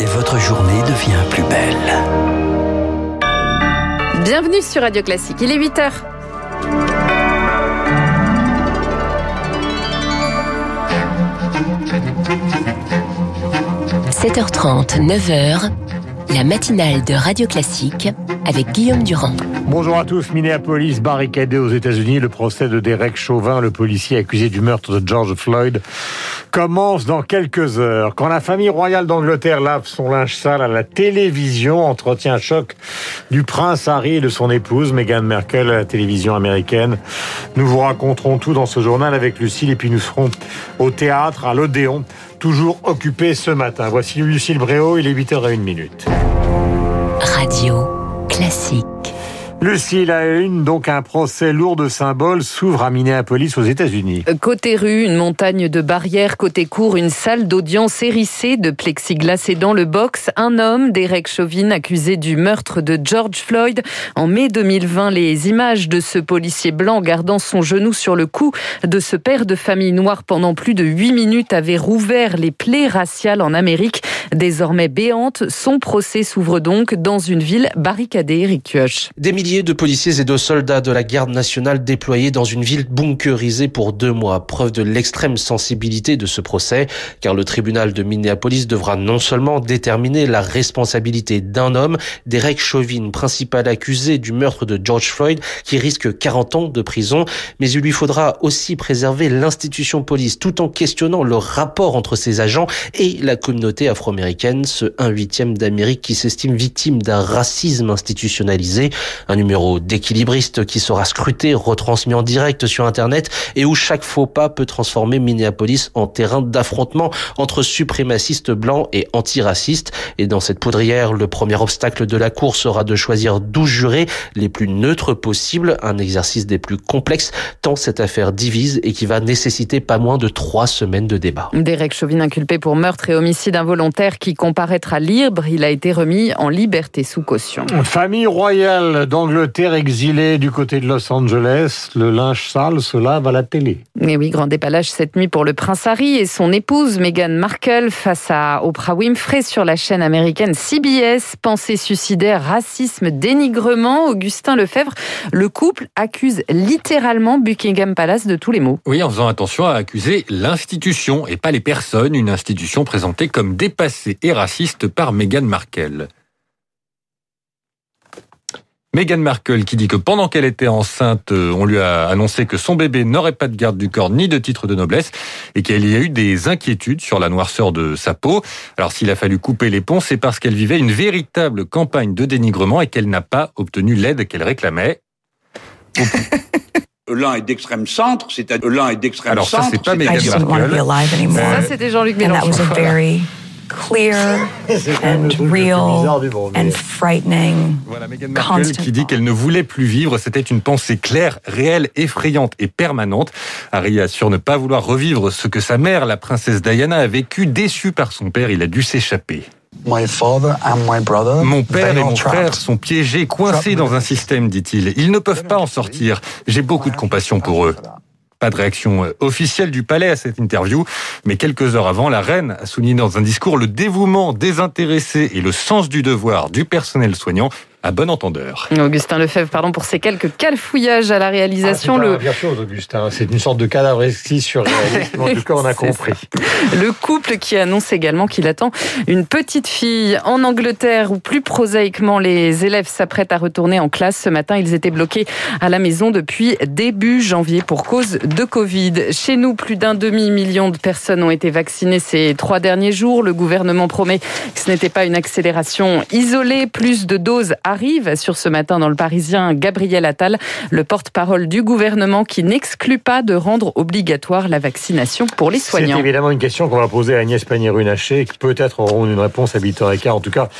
et votre journée devient plus belle. Bienvenue sur Radio Classique, il est 8h. – 7h30, 9h, la matinale de Radio Classique avec Guillaume Durand. Bonjour à tous. Minneapolis barricadé aux États-Unis. Le procès de Derek Chauvin, le policier accusé du meurtre de George Floyd, commence dans quelques heures. Quand la famille royale d'Angleterre lave son linge sale à la télévision, entretient choc du prince Harry et de son épouse Meghan Merkel à la télévision américaine. Nous vous raconterons tout dans ce journal avec Lucille et puis nous serons au théâtre à l'Odéon, toujours occupé ce matin. Voici Lucille Bréau, il est 8h01 minute. Radio classique. Lucie, la une, donc un procès lourd de symboles s'ouvre à Minneapolis aux États-Unis. Côté rue, une montagne de barrières. Côté cour, une salle d'audience hérissée de plexiglas et dans le box, un homme, Derek Chauvin, accusé du meurtre de George Floyd. En mai 2020, les images de ce policier blanc gardant son genou sur le cou de ce père de famille noire pendant plus de huit minutes avaient rouvert les plaies raciales en Amérique. Désormais béante, son procès s'ouvre donc dans une ville barricadée, Eric Kioch. Des milliers de policiers et de soldats de la garde nationale déployés dans une ville bunkerisée pour deux mois. Preuve de l'extrême sensibilité de ce procès, car le tribunal de Minneapolis devra non seulement déterminer la responsabilité d'un homme, Derek Chauvin, principal accusé du meurtre de George Floyd, qui risque 40 ans de prison, mais il lui faudra aussi préserver l'institution police, tout en questionnant le rapport entre ses agents et la communauté afro-américaine, ce 1 huitième d'Amérique qui s'estime victime d'un racisme institutionnalisé, numéro d'équilibriste qui sera scruté, retransmis en direct sur Internet et où chaque faux pas peut transformer Minneapolis en terrain d'affrontement entre suprémacistes blancs et antiracistes. Et dans cette poudrière, le premier obstacle de la cour sera de choisir 12 jurés les plus neutres possibles, un exercice des plus complexes tant cette affaire divise et qui va nécessiter pas moins de trois semaines de débat. Derek Chauvin inculpé pour meurtre et homicide involontaire qui comparaîtra libre, il a été remis en liberté sous caution. Famille royale d'Angleterre Angleterre exilée du côté de Los Angeles, le linge sale se lave à la télé. Mais oui, grand dépalage cette nuit pour le prince Harry et son épouse Meghan Markle face à Oprah Winfrey sur la chaîne américaine CBS. Pensée suicidaire, racisme, dénigrement. Augustin Lefebvre, le couple accuse littéralement Buckingham Palace de tous les maux. Oui, en faisant attention à accuser l'institution et pas les personnes, une institution présentée comme dépassée et raciste par Meghan Markle. Meghan Markle qui dit que pendant qu'elle était enceinte, euh, on lui a annoncé que son bébé n'aurait pas de garde du corps ni de titre de noblesse et qu'il y a eu des inquiétudes sur la noirceur de sa peau. Alors s'il a fallu couper les ponts, c'est parce qu'elle vivait une véritable campagne de dénigrement et qu'elle n'a pas obtenu l'aide qu'elle réclamait. L'un est d'extrême centre, c'est-à-dire l'un est d'extrême Alors centre. ça, c'est pas Meghan Markle. Ça, c'était Jean-Luc Mélenchon. Clear and real and frightening. Voilà Meghan Markle qui dit qu'elle ne voulait plus vivre. C'était une pensée claire, réelle, effrayante et permanente. Harry assure ne pas vouloir revivre ce que sa mère, la princesse Diana, a vécu. Déçu par son père, il a dû s'échapper. Mon père et mon frère sont piégés, coincés dans un système, dit-il. Ils ne peuvent pas en sortir. J'ai beaucoup de compassion pour eux. Pas de réaction euh, officielle du palais à cette interview, mais quelques heures avant, la reine a souligné dans un discours le dévouement désintéressé et le sens du devoir du personnel soignant à bon entendeur. Augustin Lefebvre, pardon pour ces quelques calfouillages à la réalisation. Ah, le... chose, Augustin. C'est une sorte de cadavre sur En tout cas, on a compris. Le couple qui annonce également qu'il attend une petite fille en Angleterre où plus prosaïquement les élèves s'apprêtent à retourner en classe. Ce matin, ils étaient bloqués à la maison depuis début janvier pour cause de Covid. Chez nous, plus d'un demi-million de personnes ont été vaccinées ces trois derniers jours. Le gouvernement promet que ce n'était pas une accélération isolée. Plus de doses à arrive sur ce matin dans le Parisien Gabriel Attal, le porte-parole du gouvernement qui n'exclut pas de rendre obligatoire la vaccination pour les soignants. C'est évidemment une question qu'on va poser à Agnès Pannier-Runacher, qui peut-être auront une réponse à 8h15. En tout cas,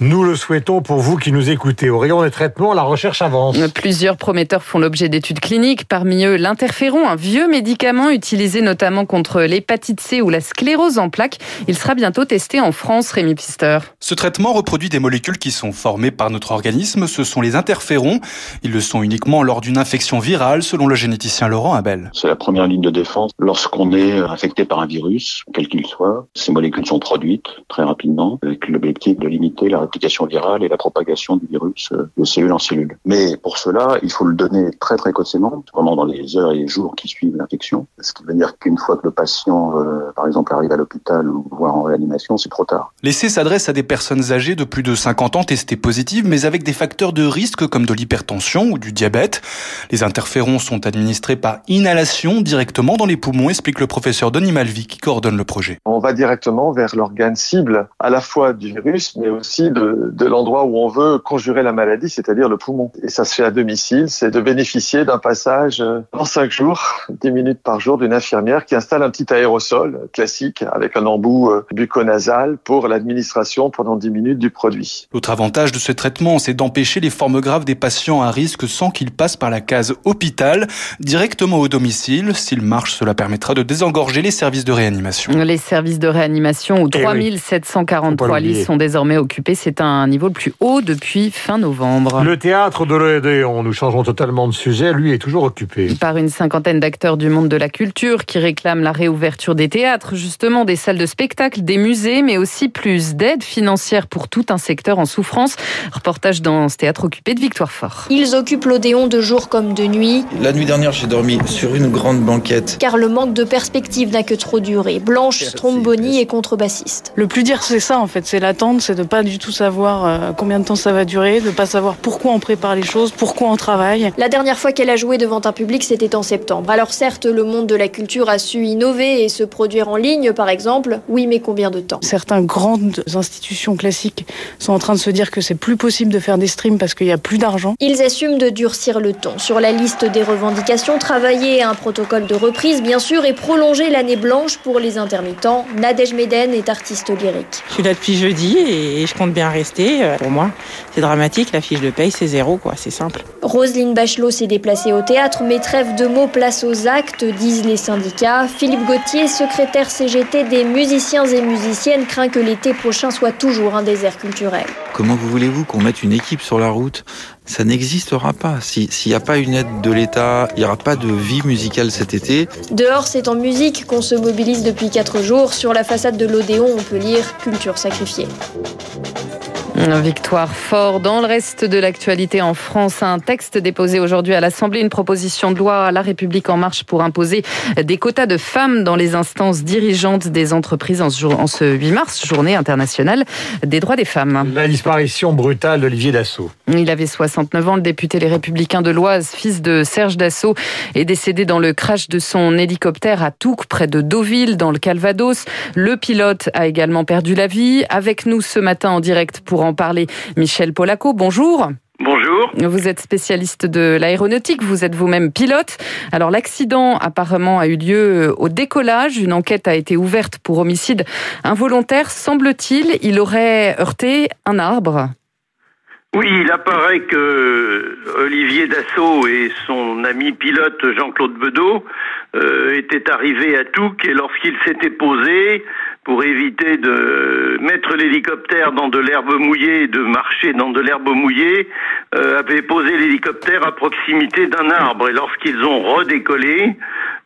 nous le souhaitons pour vous qui nous écoutez. Au rayon des traitements, la recherche avance. Plusieurs prometteurs font l'objet d'études cliniques, parmi eux l'interféron, un vieux médicament utilisé notamment contre l'hépatite C ou la sclérose en plaques. Il sera bientôt testé en France, Rémi Pister. Ce traitement reproduit des molécules qui sont formées par notre micro-organismes, ce sont les interférons. Ils le sont uniquement lors d'une infection virale, selon le généticien Laurent Abel. C'est la première ligne de défense. Lorsqu'on est infecté par un virus, quel qu'il soit, ces molécules sont produites très rapidement avec l'objectif de limiter la réplication virale et la propagation du virus de cellule en cellule. Mais pour cela, il faut le donner très précocement, pendant dans les heures et les jours qui suivent l'infection. Ce qui veut dire qu'une fois que le patient, euh, par exemple, arrive à l'hôpital ou voire en réanimation, c'est trop tard. L'essai s'adresse à des personnes âgées de plus de 50 ans testées positives, mais avec des facteurs de risque comme de l'hypertension ou du diabète. Les interférons sont administrés par inhalation directement dans les poumons, explique le professeur Denis Malvi qui coordonne le projet. On va directement vers l'organe cible à la fois du virus, mais aussi de, de l'endroit où on veut conjurer la maladie, c'est-à-dire le poumon. Et ça se fait à domicile, c'est de bénéficier d'un passage euh, en cinq jours, 10 minutes par jour, d'une infirmière qui installe un petit aérosol classique avec un embout euh, bucco-nasal pour l'administration pendant 10 minutes du produit. L'autre avantage de ce traitement, c'est d'empêcher les formes graves des patients à risque sans qu'ils passent par la case hôpital, directement au domicile. S'il marche, cela permettra de désengorger les services de réanimation. Les services de réanimation où 3743 Eh oui. lits sont désormais occupés, c'est un niveau le plus haut depuis fin novembre. Le théâtre de l'Odéon, nous changeons totalement de sujet, lui est toujours occupé. Par une cinquantaine d'acteurs du monde de la culture qui réclament la réouverture des théâtres, justement des salles de spectacle, des musées, mais aussi plus d'aide financière pour tout un secteur en souffrance. Reportage dans ce théâtre occupé de Victoire Fort. Ils occupent l'Odéon de jour comme de nuit, La nuit dernière, j'ai dormi sur une grande banquette. car le manque de perspective n'a que trop duré. Blanche, Stromboni est contrebassiste. Le plus dur, c'est ça en fait, c'est l'attente, c'est de pas du tout savoir euh, combien de temps ça va durer, de pas savoir pourquoi on prépare les choses, pourquoi on travaille. La dernière fois qu'elle a joué devant un public, c'était en septembre. Alors certes, le monde de la culture a su innover et se produire en ligne, par exemple. Oui, mais combien de temps? Certaines grandes institutions classiques sont en train de se dire que c'est plus possible de faire des streams parce qu'il y a plus d'argent. Ils assument de durcir le ton. Sur la liste des revendications, travailler à un protocole de reprise, bien sûr, et prolonger l'année blanche pour les intermittents. Nadège Meden est artiste lyrique. Je suis là depuis jeudi et je compte bien rester. Euh, Pour moi, c'est dramatique. La fiche de paye, c'est zéro, quoi. C'est simple. Roselyne Bachelot s'est déplacée au théâtre, mais trêve de mots, place aux actes, disent les syndicats. Philippe Gauthier, secrétaire CGT des musiciens et musiciennes, craint que l'été prochain soit toujours un désert culturel. Comment vous voulez-vous qu'on mette une équipe sur la route? Ça n'existera pas. Si- S'il n'y a pas une aide de l'État, il n'y aura pas de vie musicale cet été. Dehors, c'est en musique qu'on se mobilise depuis 4 jours. Sur la façade de l'Odéon, on peut lire Culture sacrifiée. Victoire fort. Dans le reste de l'actualité en France, un texte déposé aujourd'hui à l'Assemblée, une proposition de loi à La République en marche pour imposer des quotas de femmes dans les instances dirigeantes des entreprises en ce, jour- en ce 8 mars, journée internationale des droits des femmes. La disparition brutale d'Olivier Dassault. Il avait 69 ans, le député Les Républicains de l'Oise, fils de Serge Dassault, est décédé dans le crash de son hélicoptère à Touques, près de Deauville, dans le Calvados. Le pilote a également perdu la vie. Avec nous ce matin en direct pour en parler, Michel Polaco, bonjour. Bonjour. Vous êtes spécialiste de l'aéronautique, vous êtes vous-même pilote. Alors l'accident apparemment a eu lieu au décollage, une enquête a été ouverte pour homicide involontaire. Semble-t-il, il aurait heurté un arbre. Oui, il apparaît que Olivier Dassault et son ami pilote Jean-Claude Bedeau euh, étaient arrivés à Touques et lorsqu'ils s'étaient posés pour éviter de mettre l'hélicoptère dans de l'herbe mouillée de marcher dans de l'herbe mouillée, euh, avaient posé l'hélicoptère à proximité d'un arbre. Et lorsqu'ils ont redécollé,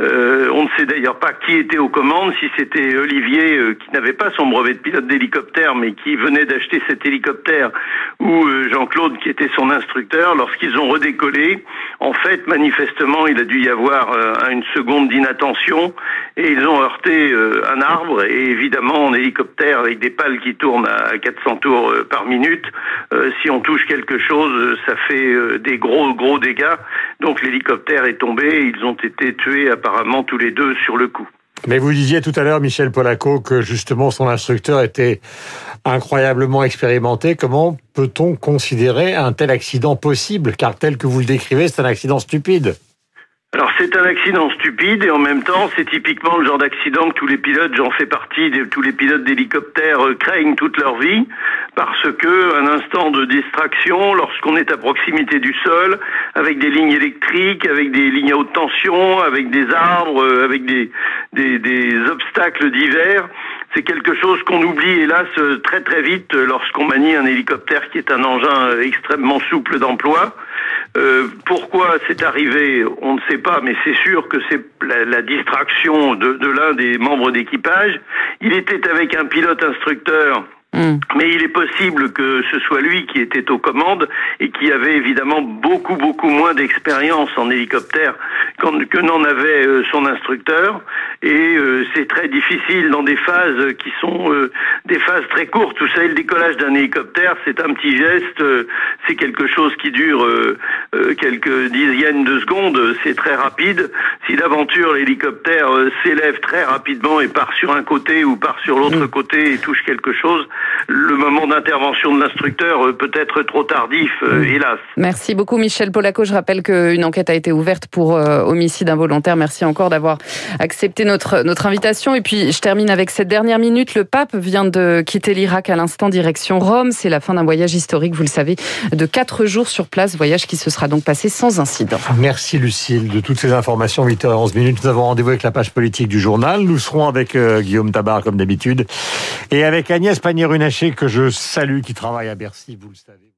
euh, on ne sait d'ailleurs pas qui était aux commandes, si c'était Olivier euh, qui n'avait pas son brevet de pilote d'hélicoptère mais qui venait d'acheter cet hélicoptère ou euh, Jean-Claude qui était son instructeur. Lorsqu'ils ont redécollé, en fait manifestement il a dû y avoir une seconde d'inattention et ils ont heurté un arbre et évidemment en hélicoptère avec des pales qui tournent à 400 tours par minute, si on touche quelque chose ça fait des gros gros dégâts. Donc l'hélicoptère est tombé ils ont été tués apparemment tous les deux sur le coup. Mais vous disiez tout à l'heure, Michel Polaco, que justement son instructeur était incroyablement expérimenté. Comment peut-on considérer un tel accident possible? Car tel que vous le décrivez, c'est un accident stupide. Alors c'est un accident stupide et en même temps c'est typiquement le genre d'accident que tous les pilotes, j'en fais partie, de, tous les pilotes d'hélicoptères euh, craignent toute leur vie parce que un instant de distraction lorsqu'on est à proximité du sol avec des lignes électriques, avec des lignes à haute tension, avec des arbres, euh, avec des, des, des obstacles divers, C'est quelque chose qu'on oublie hélas très très vite lorsqu'on manie un hélicoptère qui est un engin extrêmement souple d'emploi. Euh, pourquoi c'est arrivé, on ne sait pas, mais c'est sûr que c'est la, la, distraction de, de l'un des membres d'équipage. Il était avec un pilote instructeur Mm. Mais il est possible que ce soit lui qui était aux commandes et qui avait évidemment beaucoup beaucoup moins d'expérience en hélicoptère que n'en avait euh, son instructeur. Et euh, c'est très difficile dans des phases qui sont euh, des phases très courtes. Vous savez, le décollage d'un hélicoptère, c'est un petit geste, c'est quelque chose qui dure quelques dizaines de secondes, c'est très rapide. Si d'aventure l'hélicoptère s'élève très rapidement et part sur un côté ou part sur l'autre mm. côté et touche quelque chose, le moment d'intervention de l'instructeur euh, peut être trop tardif, euh, hélas. Merci beaucoup Michel Polaco. Je rappelle qu'une enquête a été ouverte pour euh, homicide involontaire. Merci encore d'avoir accepté notre, notre invitation. Et puis je termine avec cette dernière minute. Le pape vient de quitter l'Irak à l'instant direction Rome. C'est la fin d'un voyage historique, vous le savez, de quatre jours sur place. Voyage qui se sera donc passé sans incident. Merci Lucille de toutes ces informations. 8h11 minutes. Nous avons rendez-vous avec la page politique du journal. Nous serons avec Guillaume Tabar comme d'habitude et avec Agnès Pannier-Runacher que je salue, qui travaille à Bercy, vous le savez.